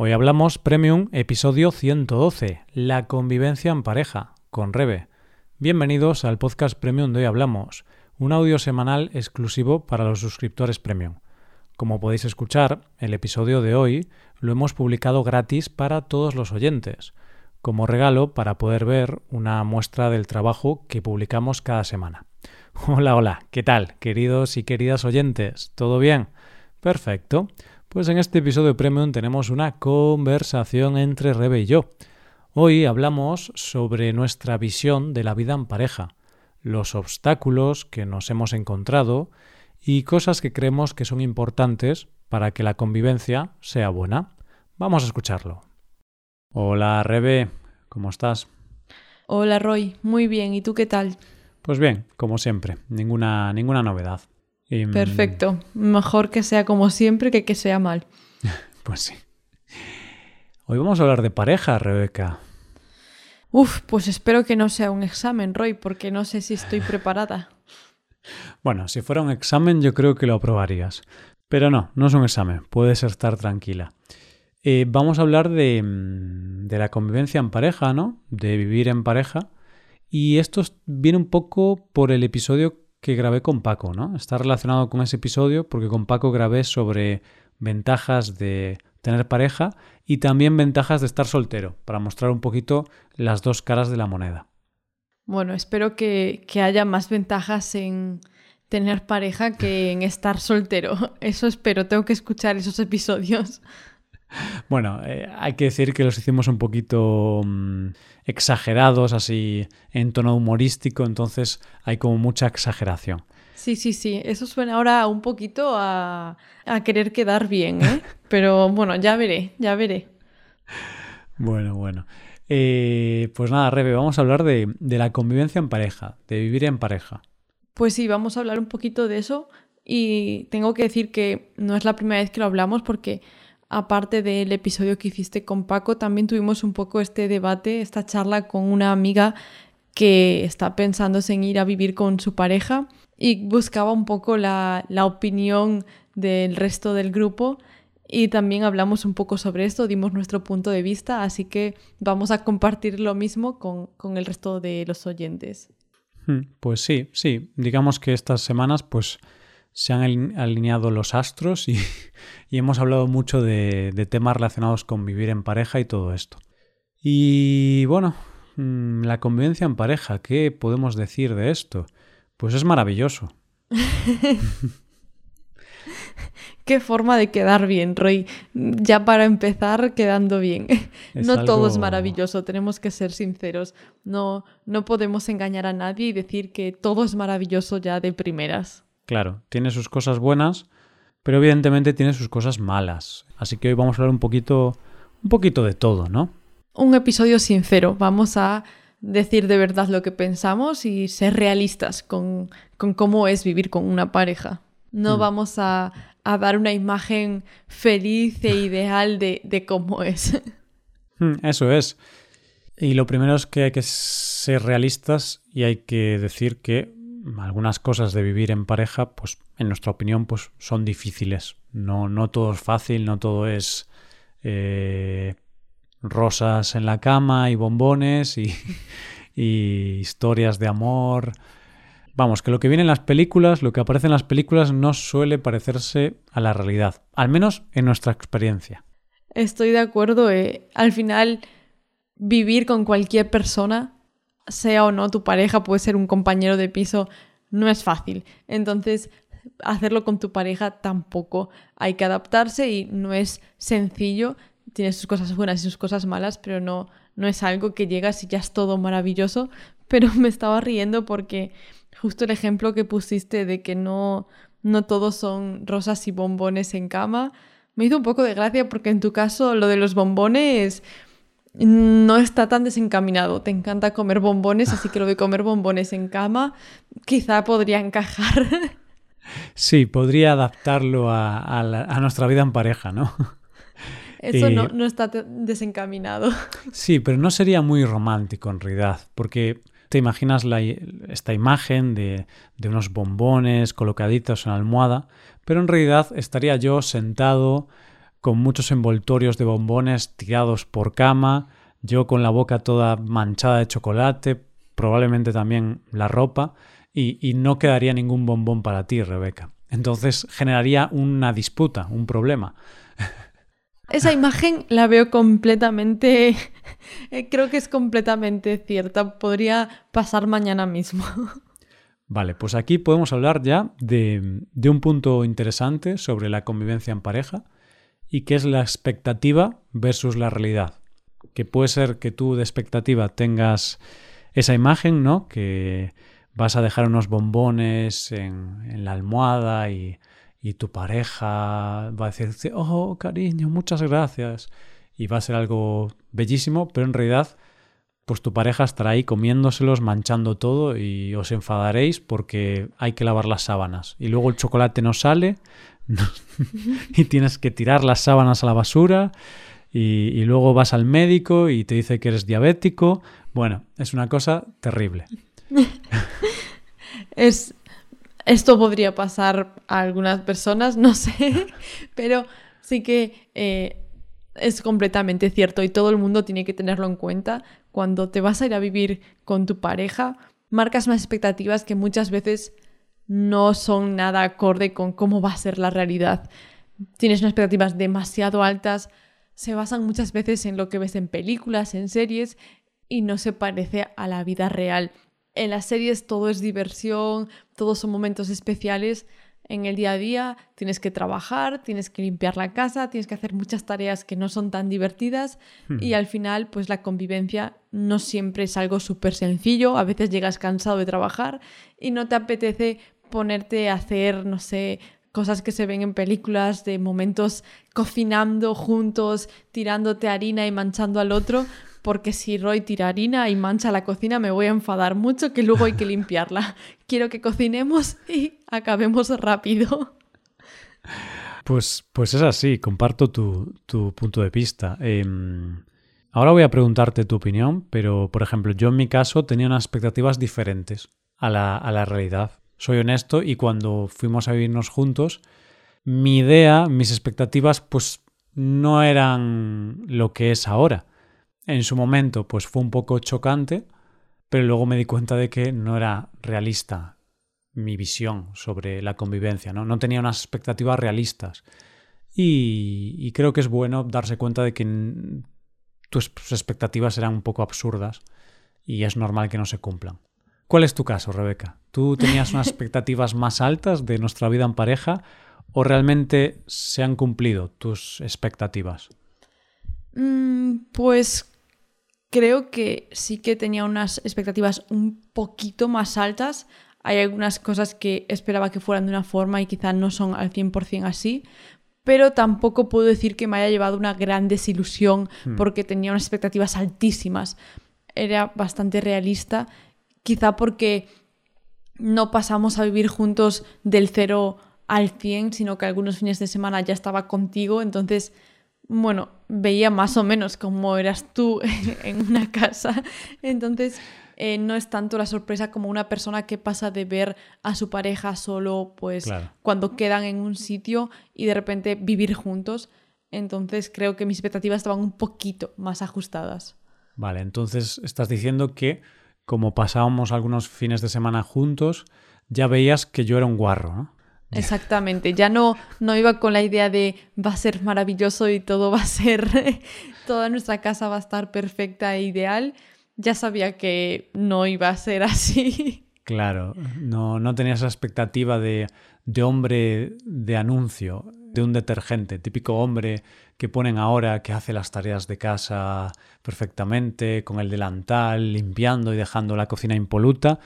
Hoy hablamos Premium, episodio 112, La convivencia en pareja, con Rebe. Bienvenidos al podcast Premium de Hoy Hablamos, un audio semanal exclusivo para los suscriptores Premium. Como podéis escuchar, el episodio de hoy lo hemos publicado gratis para todos los oyentes, como regalo para poder ver una muestra del trabajo que publicamos cada semana. Hola, hola, ¿qué tal, queridos y queridas oyentes? ¿Todo bien? Perfecto. Pues en este episodio Premium tenemos una conversación entre Rebe y yo. Hoy hablamos sobre nuestra visión de la vida en pareja, los obstáculos que nos hemos encontrado y cosas que creemos que son importantes para que la convivencia sea buena. Vamos a escucharlo. Hola Rebe, ¿cómo estás? Hola Roy, muy bien, ¿y tú qué tal? Pues bien, como siempre, ninguna, ninguna novedad. Perfecto. Mejor que sea como siempre que que sea mal. pues sí. Hoy vamos a hablar de pareja, Rebeca. Uf, pues espero que no sea un examen, Roy, porque no sé si estoy preparada. bueno, si fuera un examen yo creo que lo aprobarías. Pero no, no es un examen, puedes estar tranquila. Eh, vamos a hablar de, mm, de la convivencia en pareja, ¿no? De vivir en pareja y esto viene un poco por el episodio que grabé con Paco, ¿no? Está relacionado con ese episodio porque con Paco grabé sobre ventajas de tener pareja y también ventajas de estar soltero, para mostrar un poquito las dos caras de la moneda. Bueno, espero que, que haya más ventajas en tener pareja que en estar soltero. Eso espero, tengo que escuchar esos episodios. Bueno, eh, hay que decir que los hicimos un poquito mm, exagerados, así en tono humorístico, entonces hay como mucha exageración. Sí, sí, sí, eso suena ahora un poquito a, a querer quedar bien, ¿eh? pero bueno, ya veré, ya veré. Bueno, bueno. Eh, pues nada, Rebe, vamos a hablar de, de la convivencia en pareja, de vivir en pareja. Pues sí, vamos a hablar un poquito de eso y tengo que decir que no es la primera vez que lo hablamos porque aparte del episodio que hiciste con Paco, también tuvimos un poco este debate, esta charla con una amiga que está pensando en ir a vivir con su pareja y buscaba un poco la, opinión del resto del grupo y también hablamos un poco sobre esto, dimos nuestro punto de vista, así que vamos a compartir lo mismo con, con el resto de los oyentes. Hmm, pues sí, sí, digamos que estas semanas pues se han alineado los astros y, hemos hablado mucho de, temas relacionados con vivir en pareja y todo esto. Y bueno, mm, la convivencia en pareja, ¿qué podemos decir de esto? Pues es maravilloso. Qué forma de quedar bien, Roy. Ya para empezar, quedando bien. no todo es maravilloso, tenemos que ser sinceros. No, no podemos engañar a nadie y decir que todo es maravilloso ya de primeras. Claro, tiene sus cosas buenas, pero evidentemente tiene sus cosas malas. Así que hoy vamos a hablar un poquito, un poquito de todo, ¿no? Un episodio sincero. Vamos a decir de verdad lo que pensamos y ser realistas con, cómo es vivir con una pareja. No mm. vamos a, dar una imagen feliz e ideal de, de cómo es. Mm, eso es. Y lo primero es que hay que ser realistas y hay que decir que algunas cosas de vivir en pareja, pues en nuestra opinión, pues son difíciles. No, no todo es fácil, no todo es eh, rosas en la cama y bombones y, historias de amor. Vamos, que lo que viene en las películas, lo que aparece en las películas no suele parecerse a la realidad, al menos en nuestra experiencia. Estoy de acuerdo. Eh. Al final, vivir con cualquier persona sea o no tu pareja, puede ser un compañero de piso, no es fácil. Entonces, hacerlo con tu pareja tampoco hay que adaptarse y no es sencillo. Tiene sus cosas buenas y sus cosas malas, pero no, no es algo que llegas y ya es todo maravilloso. Pero me estaba riendo porque justo el ejemplo que pusiste de que no, no todos son rosas y bombones en cama, me hizo un poco de gracia porque en tu caso lo de los bombones no está tan desencaminado. Te encanta comer bombones, así que lo de comer bombones en cama quizá podría encajar. Sí, podría adaptarlo a, nuestra vida en pareja, ¿no? Eso no, no, está desencaminado. Sí, pero no sería muy romántico en realidad, porque te imaginas esta imagen de, de unos bombones colocaditos en la almohada, pero en realidad estaría yo sentado con muchos envoltorios de bombones tirados por cama, yo con la boca toda manchada de chocolate, probablemente también la ropa, y, y no quedaría ningún bombón para ti, Rebeca. Entonces generaría una disputa, un problema. Esa imagen la veo completamente, creo que es completamente cierta, podría pasar mañana mismo. Vale, pues aquí podemos hablar ya de, de, un punto interesante sobre la convivencia en pareja y que es la expectativa versus la realidad. Que puede ser que tú de expectativa tengas esa imagen, ¿no? Que vas a dejar unos bombones en, en la almohada y, y tu pareja va a decirte, oh, cariño, muchas gracias. Y va a ser algo bellísimo, pero en realidad pues tu pareja estará ahí comiéndoselos, manchando todo y os enfadaréis porque hay que lavar las sábanas. Y luego el chocolate no sale y tienes que tirar las sábanas a la basura y, luego vas al médico y te dice que eres diabético. Bueno, es una cosa terrible. es, esto podría pasar a algunas personas, no sé, pero sí que... Eh, es completamente cierto y todo el mundo tiene que tenerlo en cuenta. Cuando te vas a ir a vivir con tu pareja, marcas unas expectativas que muchas veces no son nada acorde con cómo va a ser la realidad. Tienes unas expectativas demasiado altas, se basan muchas veces en lo que ves en películas, en series, y no se parece a la vida real. En las series todo es diversión, todos son momentos especiales, en el día a día tienes que trabajar, tienes que limpiar la casa, tienes que hacer muchas tareas que no son tan divertidas y al final pues la convivencia no siempre es algo súper sencillo, a veces llegas cansado de trabajar y no te apetece ponerte a hacer, no sé, cosas que se ven en películas de momentos cocinando juntos, tirándote harina y manchando al otro, porque si Roy tira harina y mancha la cocina me voy a enfadar mucho que luego hay que limpiarla. Quiero que cocinemos y acabemos rápido. Pues, pues es así, comparto tu, tu punto de vista. Eh, ahora voy a preguntarte tu opinión, pero por ejemplo, yo en mi caso tenía unas expectativas diferentes a la, a la realidad. Soy honesto y cuando fuimos a vivirnos juntos, mi idea, mis expectativas, pues no eran lo que es ahora. En su momento, pues fue un poco chocante, pero luego me di cuenta de que no era realista mi visión sobre la convivencia, ¿no? Tenía unas expectativas realistas. Y, y creo que es bueno darse cuenta de que tus expectativas eran un poco absurdas y es normal que no se cumplan. ¿Cuál es tu caso, Rebeca? ¿Tú tenías unas expectativas más altas de nuestra vida en pareja o realmente se han cumplido tus expectativas? Mm, pues creo que sí que tenía unas expectativas un poquito más altas. Hay algunas cosas que esperaba que fueran de una forma y quizá no son al 100% así, pero tampoco puedo decir que me haya llevado una gran desilusión hmm. porque tenía unas expectativas altísimas. Era bastante realista, quizá porque no pasamos a vivir juntos del cero al 100, sino que algunos fines de semana ya estaba contigo, entonces bueno, veía más o menos cómo eras tú en una casa. Entonces, eh, no es tanto la sorpresa como una persona que pasa de ver a su pareja solo, pues, cuando quedan en un sitio y de repente vivir juntos. Entonces, creo que mis expectativas estaban un poquito más ajustadas. Vale, entonces estás diciendo que como pasábamos algunos fines de semana juntos, ya veías que yo era un guarro, ¿no? Exactamente, ya no, no iba con la idea de va a ser maravilloso y todo va a ser, toda nuestra casa va a estar perfecta e ideal. Ya sabía que no iba a ser así. Claro, no, no tenía esa expectativa de, de hombre de anuncio, de un detergente, típico hombre que ponen ahora que hace las tareas de casa perfectamente, con el delantal, limpiando y dejando la cocina impoluta.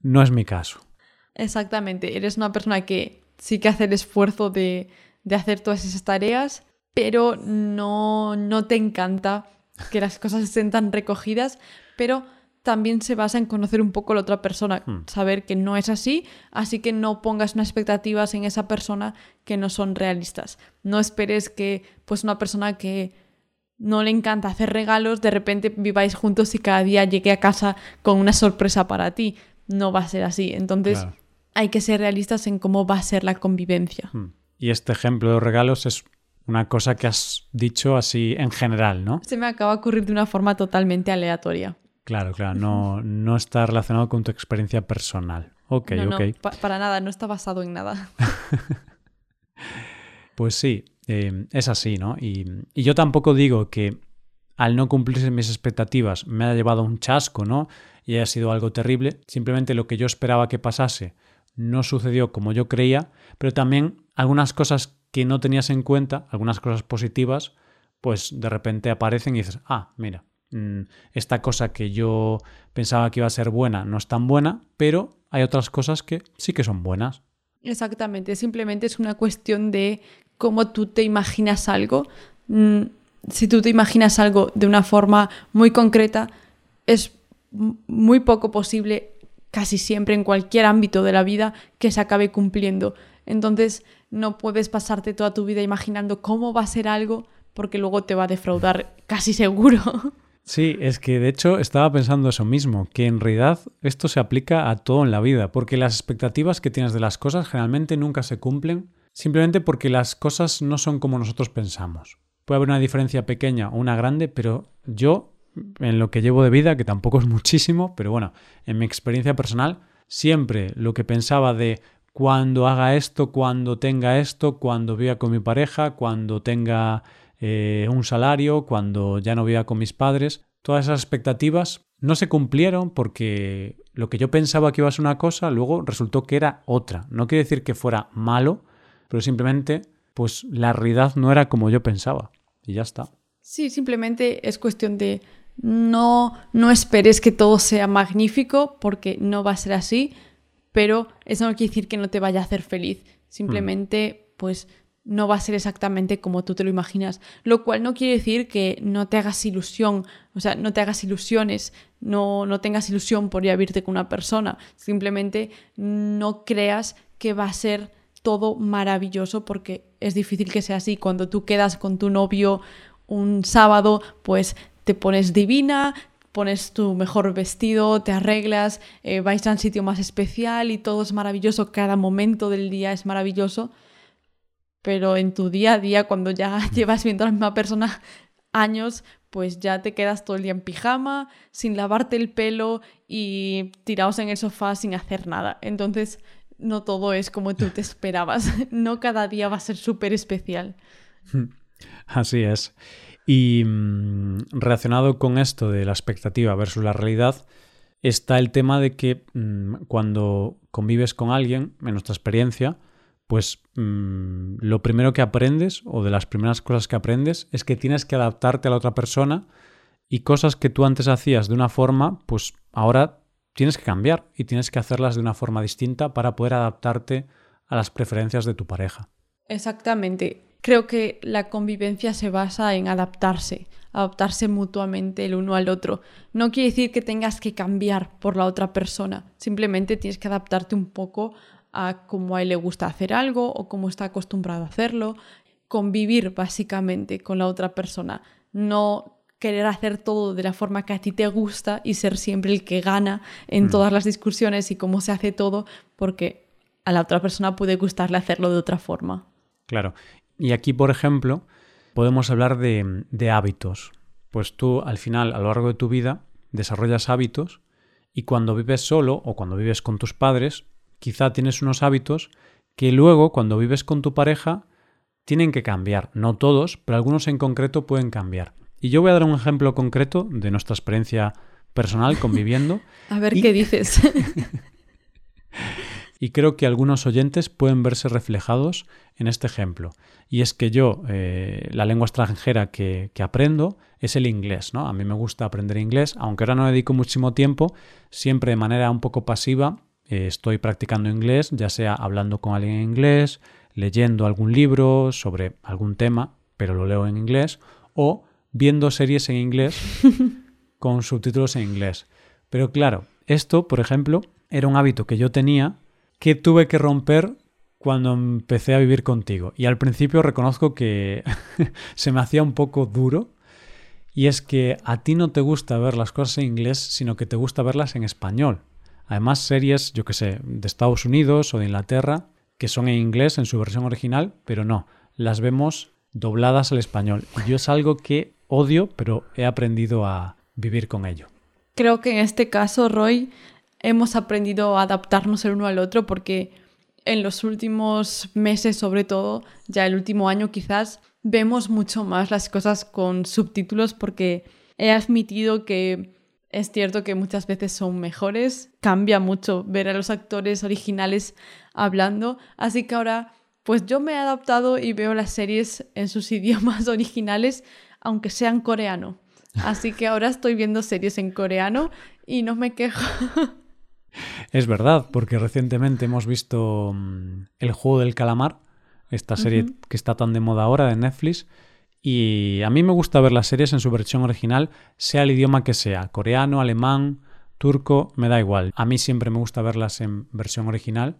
No es mi caso. Exactamente, eres una persona que sí que hace el esfuerzo de, de hacer todas esas tareas, pero no, no te encanta que las cosas estén tan recogidas, pero también se basa en conocer un poco a la otra persona, hmm. saber que no es así, así que no pongas unas expectativas en esa persona que no son realistas. No esperes que pues una persona que no le encanta hacer regalos, de repente viváis juntos y cada día llegue a casa con una sorpresa para ti. No va a ser así. Entonces, hay que ser realistas en cómo va a ser la convivencia. Hmm. Y este ejemplo de regalos es una cosa que has dicho así en general, ¿no? Se me acaba de ocurrir de una forma totalmente aleatoria. Claro, claro, no, no está relacionado con tu experiencia personal. Ok, No, ok. no, pa- para nada, no está basado en nada. Pues sí, eh, es así, ¿no? Y, y yo tampoco digo que al no cumplirse mis expectativas me haya llevado a un chasco, ¿no? Y haya sido algo terrible. Simplemente lo que yo esperaba que pasase no sucedió como yo creía, pero también algunas cosas que no tenías en cuenta, algunas cosas positivas, pues de repente aparecen y dices, ah, mira, esta cosa que yo pensaba que iba a ser buena no es tan buena, pero hay otras cosas que sí que son buenas. Exactamente, simplemente es una cuestión de cómo tú te imaginas algo. Mm, Si tú te imaginas algo de una forma muy concreta, es muy poco posible, casi siempre en cualquier ámbito de la vida, que se acabe cumpliendo. Entonces, no puedes pasarte toda tu vida imaginando cómo va a ser algo, porque luego te va a defraudar casi seguro. Sí, es que de hecho estaba pensando eso mismo, que en realidad esto se aplica a todo en la vida, porque las expectativas que tienes de las cosas generalmente nunca se cumplen, simplemente porque las cosas no son como nosotros pensamos. Puede haber una diferencia pequeña o una grande, pero yo, en lo que llevo de vida, que tampoco es muchísimo, pero bueno, en mi experiencia personal, siempre lo que pensaba de cuando haga esto, cuando tenga esto, cuando viva con mi pareja, cuando tenga eh, un salario, cuando ya no viva con mis padres, todas esas expectativas no se cumplieron porque lo que yo pensaba que iba a ser una cosa, luego resultó que era otra. No quiere decir que fuera malo, pero simplemente, pues la realidad no era como yo pensaba. Y ya está. Sí, simplemente es cuestión de no, no esperes que todo sea magnífico, porque no va a ser así, pero eso no quiere decir que no te vaya a hacer feliz. Simplemente, pues no va a ser exactamente como tú te lo imaginas. Lo cual no quiere decir que no te hagas ilusión, o sea, no te hagas ilusiones, no, no tengas ilusión por ir a con una persona. Simplemente no creas que va a ser todo maravilloso porque es difícil que sea así. Cuando tú quedas con tu novio un sábado, pues te pones divina, pones tu mejor vestido, te arreglas, eh, vais a un sitio más especial y todo es maravilloso, cada momento del día es maravilloso, pero en tu día a día, cuando ya llevas viendo a la misma persona años, pues ya te quedas todo el día en pijama, sin lavarte el pelo y tirados en el sofá sin hacer nada. Entonces, no todo es como tú te esperabas. No cada día va a ser súper especial. Así es. Y mmm, relacionado con esto de la expectativa versus la realidad, está el tema de que mmm, cuando convives con alguien, en nuestra experiencia, pues mmm, lo primero que aprendes o de las primeras cosas que aprendes es que tienes que adaptarte a la otra persona y cosas que tú antes hacías de una forma, pues ahora tienes que cambiar y tienes que hacerlas de una forma distinta para poder adaptarte a las preferencias de tu pareja. Exactamente. Creo que la convivencia se basa en adaptarse, adaptarse mutuamente el uno al otro. No quiere decir que tengas que cambiar por la otra persona, simplemente tienes que adaptarte un poco a cómo a él le gusta hacer algo o cómo está acostumbrado a hacerlo. Convivir básicamente con la otra persona, no querer hacer todo de la forma que a ti te gusta y ser siempre el que gana en mm. todas las discusiones y cómo se hace todo, porque a la otra persona puede gustarle hacerlo de otra forma. Claro. Y aquí, por ejemplo, podemos hablar de, de, hábitos. Pues tú, al final, a lo largo de tu vida, desarrollas hábitos y cuando vives solo o cuando vives con tus padres, quizá tienes unos hábitos que luego, cuando vives con tu pareja, tienen que cambiar. No todos, pero algunos en concreto pueden cambiar. Y yo voy a dar un ejemplo concreto de nuestra experiencia personal conviviendo. a ver y... qué dices. y creo que algunos oyentes pueden verse reflejados en este ejemplo. Y es que yo, eh, la lengua extranjera que, que, aprendo es el inglés, ¿no? A mí me gusta aprender inglés, aunque ahora no dedico muchísimo tiempo, siempre de manera un poco pasiva eh, estoy practicando inglés, ya sea hablando con alguien en inglés, leyendo algún libro sobre algún tema, pero lo leo en inglés, o viendo series en inglés con subtítulos en inglés. Pero claro, esto, por ejemplo, era un hábito que yo tenía que tuve que romper cuando empecé a vivir contigo. Y al principio reconozco que se me hacía un poco duro. Y es que a ti no te gusta ver las cosas en inglés, sino que te gusta verlas en español. Además, series, yo que sé, de Estados Unidos o de Inglaterra, que son en inglés en su versión original, pero no, las vemos dobladas al español. Y yo es algo que odio, pero he aprendido a vivir con ello. Creo que en este caso, Roy, hemos aprendido a adaptarnos el uno al otro porque en los últimos meses, sobre todo, ya el último año quizás, vemos mucho más las cosas con subtítulos porque he admitido que es cierto que muchas veces son mejores, cambia mucho ver a los actores originales hablando, así que ahora pues yo me he adaptado y veo las series en sus idiomas originales, aunque sean coreano. Así que ahora estoy viendo series en coreano y no me quejo. Es verdad, porque recientemente hemos visto mm, El juego del calamar, esta serie que está tan de moda ahora de Netflix, y a mí me gusta ver las series en su versión original, sea el idioma que sea, coreano, alemán, turco, me da igual. A mí siempre me gusta verlas en versión original.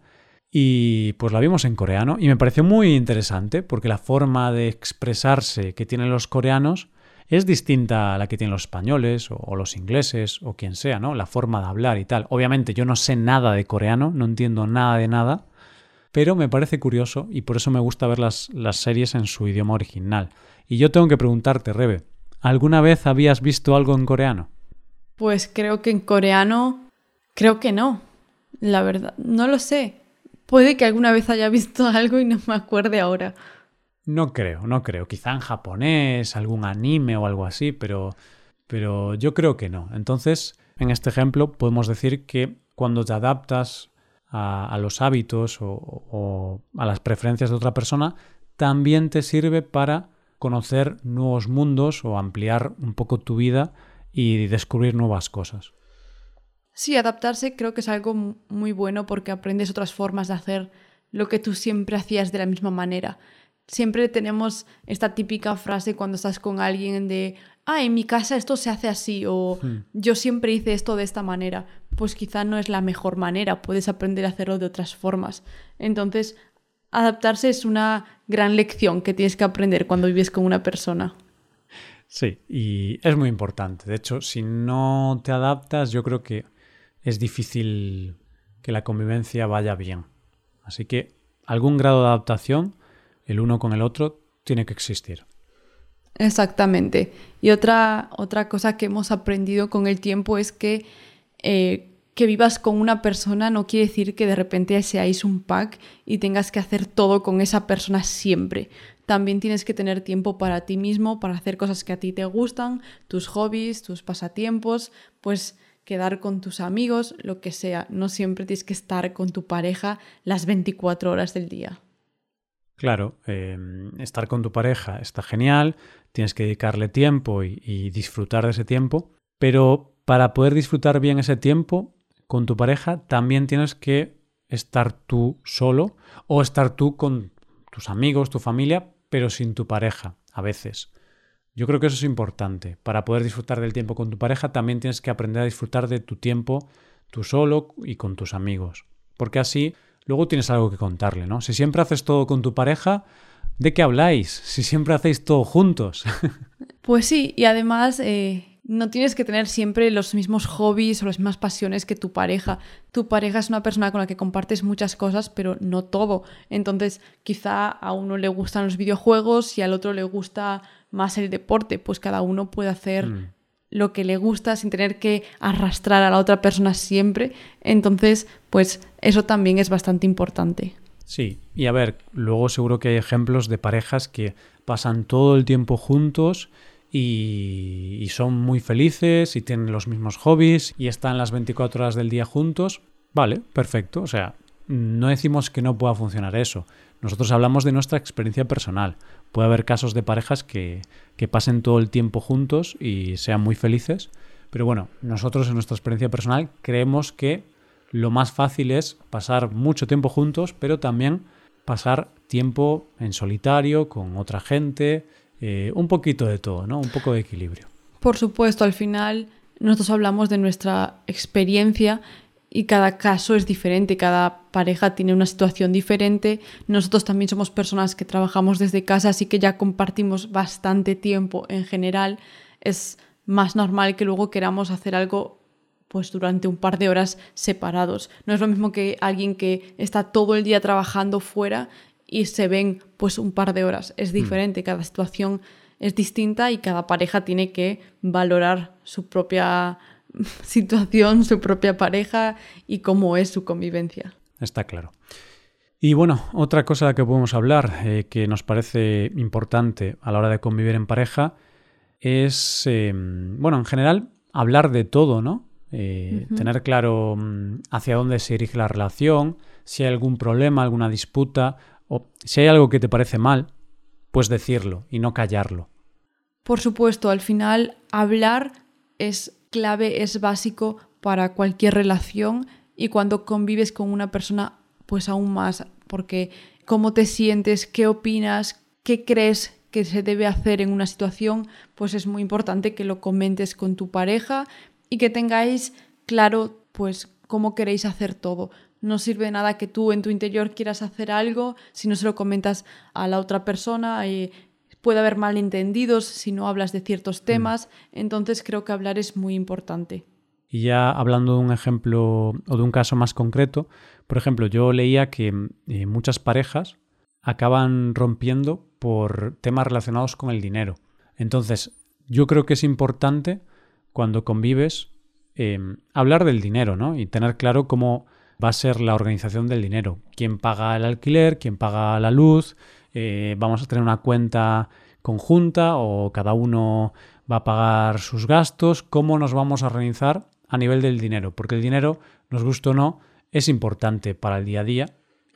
Y pues la vimos en coreano y me pareció muy interesante porque la forma de expresarse que tienen los coreanos es distinta a la que tienen los españoles o, los ingleses o quien sea, ¿no? La forma de hablar y tal. Obviamente yo no sé nada de coreano, no entiendo nada de nada, pero me parece curioso y por eso me gusta ver las, las series en su idioma original. Y yo tengo que preguntarte, Rebe, ¿alguna vez habías visto algo en coreano? Pues creo que en coreano, creo que no. La verdad, no lo sé. Puede que alguna vez haya visto algo y no me acuerde ahora. No creo, no creo. Quizá en japonés, algún anime o algo así, pero, pero yo creo que no. Entonces, en este ejemplo, podemos decir que cuando te adaptas a, los hábitos o a las preferencias de otra persona, también te sirve para conocer nuevos mundos o ampliar un poco tu vida y descubrir nuevas cosas. Sí, adaptarse creo que es algo muy bueno porque aprendes otras formas de hacer lo que tú siempre hacías de la misma manera. Siempre tenemos esta típica frase cuando estás con alguien de, ah, en mi casa esto se hace así o hmm. yo siempre hice esto de esta manera. Pues quizá no es la mejor manera, puedes aprender a hacerlo de otras formas. Entonces, adaptarse es una gran lección que tienes que aprender cuando vives con una persona. Sí, y es muy importante. De hecho, si no te adaptas, yo creo que es difícil que la convivencia vaya bien. Así que algún grado de adaptación, el uno con el otro, tiene que existir. Exactamente. Y otra, otra cosa que hemos aprendido con el tiempo es que eh, que vivas con una persona no quiere decir que de repente seáis un pack y tengas que hacer todo con esa persona siempre. También tienes que tener tiempo para ti mismo, para hacer cosas que a ti te gustan, tus hobbies, tus pasatiempos, pues quedar con tus amigos, lo que sea. No siempre tienes que estar con tu pareja las 24 horas del día. Claro, em, estar con tu pareja está genial, tienes que dedicarle tiempo y disfrutar de ese tiempo, pero para poder disfrutar bien ese tiempo con tu pareja también tienes que estar tú solo o estar tú con tus amigos, tu familia, pero sin tu pareja a veces. Yo creo que eso es importante. Para poder disfrutar del tiempo con tu pareja también tienes que aprender a disfrutar de tu tiempo tú solo y con tus amigos. Porque así luego tienes algo que contarle, ¿no? Si siempre haces todo con tu pareja, ¿de qué habláis? Si siempre hacéis todo juntos. pues sí, y además eh, no tienes que tener siempre los mismos hobbies o las mismas pasiones que tu pareja. Tu pareja es una persona con la que compartes muchas cosas, pero no todo. Entonces, quizá a uno le gustan los videojuegos y al otro le gusta más el deporte. Pues cada uno puede hacer mm. lo que le gusta sin tener que arrastrar a la otra persona siempre. Entonces, pues eso también es bastante importante. Sí, y a ver, luego seguro que hay ejemplos de parejas que pasan todo el tiempo juntos y, son muy felices y tienen los mismos hobbies y están las 24 horas del día juntos, vale, perfecto. O sea, no decimos que no pueda funcionar eso. Nosotros hablamos de nuestra experiencia personal. Puede haber casos de parejas que, que pasen todo el tiempo juntos y sean muy felices. Pero bueno, nosotros en nuestra experiencia personal creemos que lo más fácil es pasar mucho tiempo juntos, pero también pasar tiempo en solitario, con otra gente, eh, un poquito de todo, ¿no? Un poco de equilibrio. Por supuesto, al final nosotros hablamos de nuestra experiencia y cada caso es diferente, cada pareja tiene una situación diferente. Nosotros también somos personas que trabajamos desde casa, así que ya compartimos bastante tiempo en general. Es más normal que luego queramos hacer algo pues durante un par de horas separados. No es lo mismo que alguien que está todo el día trabajando fuera y se ven pues un par de horas. Es Mm. diferente, cada situación es distinta y cada pareja tiene que valorar su propia situación, su propia pareja y cómo es su convivencia. Está claro. Y bueno, otra cosa que podemos hablar eh, que nos parece importante a la hora de convivir en pareja es, eh, bueno, en general, hablar de todo, ¿no? Eh, Tener claro mm, hacia dónde se dirige la relación, si hay algún problema, alguna disputa, o si hay algo que te parece mal, pues decirlo y no callarlo. Por supuesto, al final hablar es clave, es básico para cualquier relación y cuando convives con una persona, pues aún más, porque cómo te sientes, qué opinas, qué crees que se debe hacer en una situación, pues es muy importante que lo comentes con tu pareja y que tengáis claro, pues, cómo queréis hacer todo. No sirve de nada que tú en tu interior quieras hacer algo si no se lo comentas a la otra persona. eh, puede haber malentendidos si no hablas de ciertos temas. Entonces creo que hablar es muy importante. Y ya hablando de un ejemplo o de un caso más concreto, por ejemplo, yo leía que eh, muchas parejas acaban rompiendo por temas relacionados con el dinero. Entonces, yo creo que es importante cuando convives eh, hablar del dinero, ¿no? Y tener claro cómo va a ser la organización del dinero. ¿Quién paga el alquiler? ¿Quién paga la luz? Eh, ¿Vamos a tener una cuenta conjunta o cada uno va a pagar sus gastos? ¿Cómo nos vamos a organizar a nivel del dinero? Porque el dinero, nos guste o no, es importante para el día a día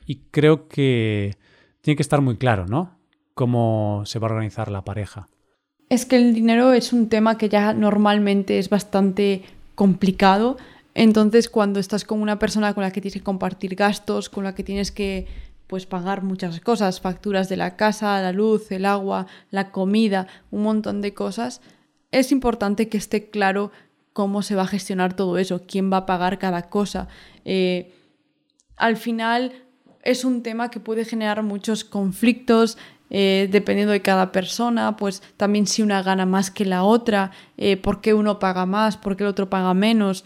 y creo que tiene que estar muy claro, ¿no? Cómo se va a organizar la pareja. Es que el dinero es un tema que ya normalmente es bastante complicado. Entonces, cuando estás con una persona con la que tienes que compartir gastos, con la que tienes que pues pagar muchas cosas, facturas de la casa, la luz, el agua, la comida, un montón de cosas, es importante que esté claro cómo se va a gestionar todo eso, quién va a pagar cada cosa. Eh, al final es un tema que puede generar muchos conflictos, eh, dependiendo de cada persona, pues también si una gana más que la otra, eh, por qué uno paga más, por qué el otro paga menos.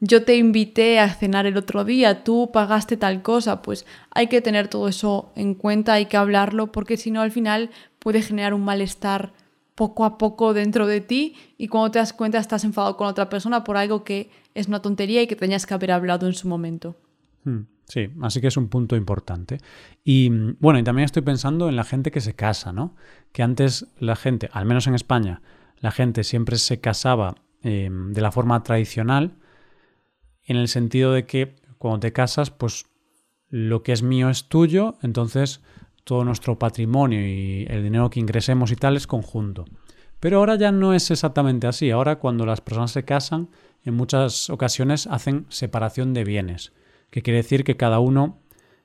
Yo te invité a cenar el otro día, tú pagaste tal cosa, pues hay que tener todo eso en cuenta, hay que hablarlo, porque si no al final puede generar un malestar poco a poco dentro de ti y cuando te das cuenta estás enfadado con otra persona por algo que es una tontería y que tenías que haber hablado en su momento. Hmm, Sí, así que es un punto importante. Y bueno, y también estoy pensando en la gente que se casa, ¿no? Que antes la gente, al menos en España, la gente siempre se casaba eh, de la forma tradicional, en el sentido de que cuando te casas, pues lo que es mío es tuyo, entonces todo nuestro patrimonio y el dinero que ingresemos y tal es conjunto. Pero ahora ya no es exactamente así. Ahora cuando las personas se casan, en muchas ocasiones hacen separación de bienes, que quiere decir que cada uno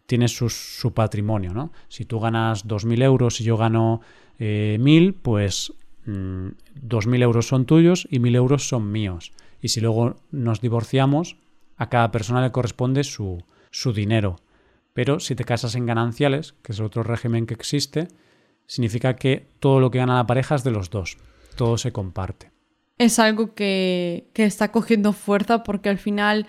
tiene su, patrimonio. ¿no? Si tú ganas 2.000 euros y yo gano eh, 1.000, pues mm, 2.000 euros son tuyos y 1.000 euros son míos. Y si luego nos divorciamos, a cada persona le corresponde su, su dinero. Pero si te casas en gananciales, que es otro régimen que existe, significa que todo lo que gana la pareja es de los dos. Todo se comparte. Es algo que, que está cogiendo fuerza porque al final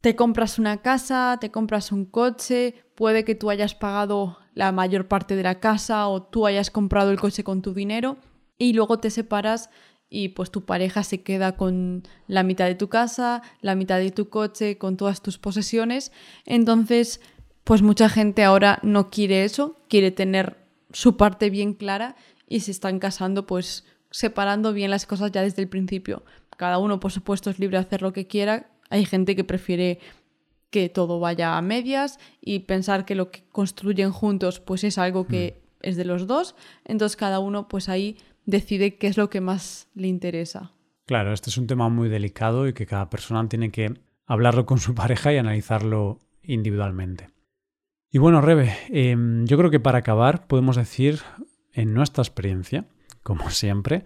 te compras una casa, te compras un coche, puede que tú hayas pagado la mayor parte de la casa o tú hayas comprado el coche con tu dinero y luego te separas y pues tu pareja se queda con la mitad de tu casa, la mitad de tu coche, con todas tus posesiones. Entonces, pues mucha gente ahora no quiere eso, quiere tener su parte bien clara y se están casando pues separando bien las cosas ya desde el principio. Cada uno, por supuesto, es libre de hacer lo que quiera. Hay gente que prefiere que todo vaya a medias y pensar que lo que construyen juntos pues es algo que es de los dos. Entonces cada uno pues ahí decide qué es lo que más le interesa. Claro, este es un tema muy delicado y que cada persona tiene que hablarlo con su pareja y analizarlo individualmente. Y bueno, Rebe, eh, yo creo que para acabar podemos decir, en nuestra experiencia, como siempre,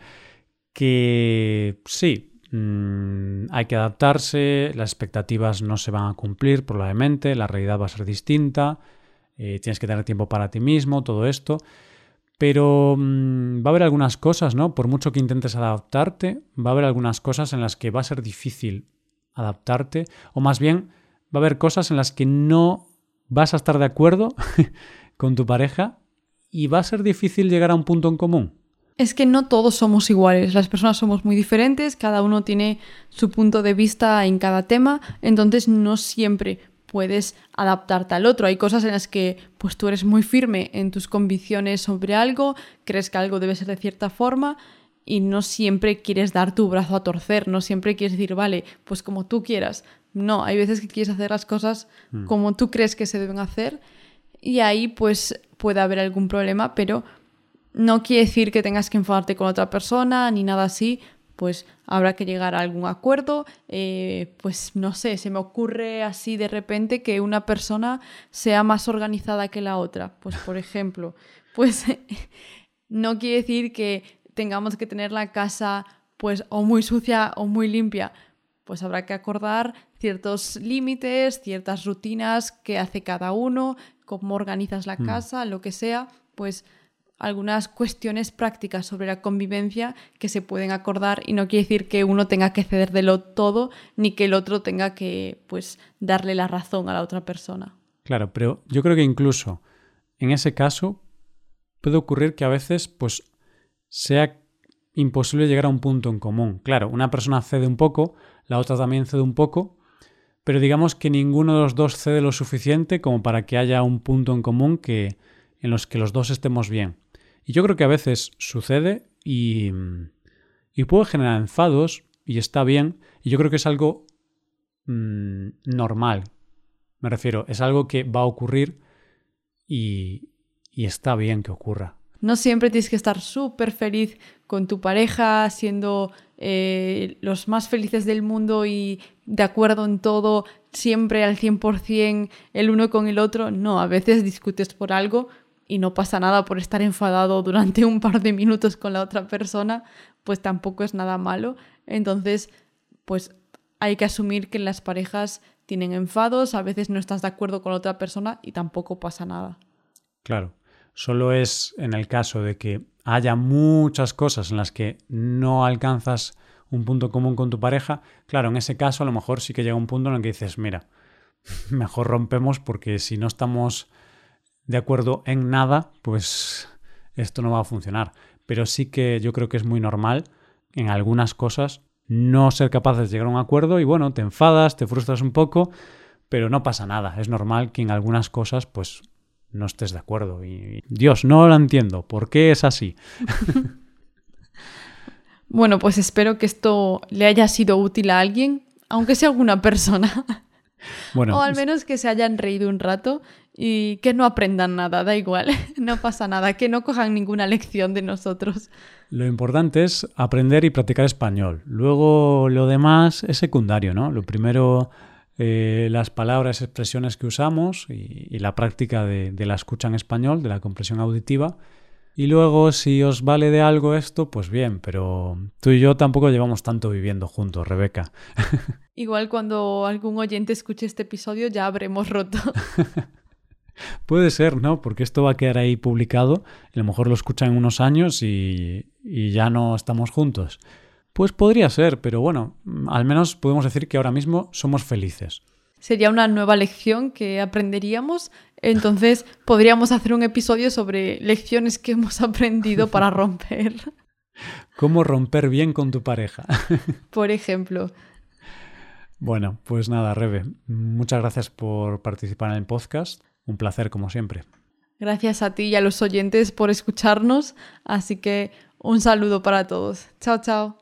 que sí, mmm, hay que adaptarse, las expectativas no se van a cumplir probablemente, la realidad va a ser distinta, eh, tienes que tener tiempo para ti mismo, todo esto. Pero mmm, va a haber algunas cosas, ¿no? Por mucho que intentes adaptarte, va a haber algunas cosas en las que va a ser difícil adaptarte, o más bien va a haber cosas en las que no vas a estar de acuerdo con tu pareja y va a ser difícil llegar a un punto en común. Es que no todos somos iguales, las personas somos muy diferentes, cada uno tiene su punto de vista en cada tema, entonces no siempre puedes adaptarte al otro. Hay cosas en las que pues tú eres muy firme en tus convicciones sobre algo, crees que algo debe ser de cierta forma y no siempre quieres dar tu brazo a torcer, no siempre quieres decir, vale, pues como tú quieras. No, hay veces que quieres hacer las cosas mm. como tú crees que se deben hacer y ahí pues puede haber algún problema, pero no quiere decir que tengas que enfadarte con otra persona ni nada así, pues habrá que llegar a algún acuerdo. Eh, pues no sé, se me ocurre así de repente que una persona sea más organizada que la otra. Pues por ejemplo, pues no quiere decir que tengamos que tener la casa pues o muy sucia o muy limpia. Pues habrá que acordar ciertos límites, ciertas rutinas que hace cada uno, cómo organizas la mm. casa, lo que sea, pues algunas cuestiones prácticas sobre la convivencia que se pueden acordar y no quiere decir que uno tenga que ceder de lo todo ni que el otro tenga que pues darle la razón a la otra persona. Claro, pero yo creo que incluso en ese caso puede ocurrir que a veces pues sea imposible llegar a un punto en común. Claro, una persona cede un poco, la otra también cede un poco, pero digamos que ninguno de los dos cede lo suficiente como para que haya un punto en común que en los que los dos estemos bien. Y yo creo que a veces sucede y, y puede generar enfados y está bien. Y yo creo que es algo mm, normal. Me refiero, es algo que va a ocurrir y, y está bien que ocurra. No siempre tienes que estar súper feliz con tu pareja, siendo eh, los más felices del mundo y de acuerdo en todo, siempre al 100% el uno con el otro. No, a veces discutes por algo, y no pasa nada por estar enfadado durante un par de minutos con la otra persona, pues tampoco es nada malo. Entonces, pues hay que asumir que las parejas tienen enfados, a veces no estás de acuerdo con la otra persona y tampoco pasa nada. Claro, solo es en el caso de que haya muchas cosas en las que no alcanzas un punto común con tu pareja, claro, en ese caso a lo mejor sí que llega un punto en el que dices, mira, mejor rompemos porque si no estamos de acuerdo en nada, pues esto no va a funcionar. Pero sí que yo creo que es muy normal en algunas cosas no ser capaces de llegar a un acuerdo y bueno, te enfadas, te frustras un poco, pero no pasa nada. Es normal que en algunas cosas pues no estés de acuerdo. Y Dios, no lo entiendo. ¿Por qué es así? bueno, pues espero que esto le haya sido útil a alguien, aunque sea alguna persona. Bueno, o al menos que se hayan reído un rato y que no aprendan nada, da igual, no pasa nada, que no cojan ninguna lección de nosotros. Lo importante es aprender y practicar español. Luego lo demás es secundario, ¿no? Lo primero, eh, las palabras, expresiones que usamos y, la práctica de, de la escucha en español, de la compresión auditiva. Y luego, si os vale de algo esto, pues bien, pero tú y yo tampoco llevamos tanto viviendo juntos, Rebeca. Igual cuando algún oyente escuche este episodio ya habremos roto. Puede ser, ¿no? Porque esto va a quedar ahí publicado, a lo mejor lo escuchan en unos años y, ya no estamos juntos. Pues podría ser, pero bueno, al menos podemos decir que ahora mismo somos felices. Sería una nueva lección que aprenderíamos, entonces podríamos hacer un episodio sobre lecciones que hemos aprendido para romper. ¿Cómo romper bien con tu pareja? Por ejemplo. Bueno, pues nada, Rebe, muchas gracias por participar en el podcast. Un placer como siempre. Gracias a ti y a los oyentes por escucharnos, así que un saludo para todos. Chao, chao.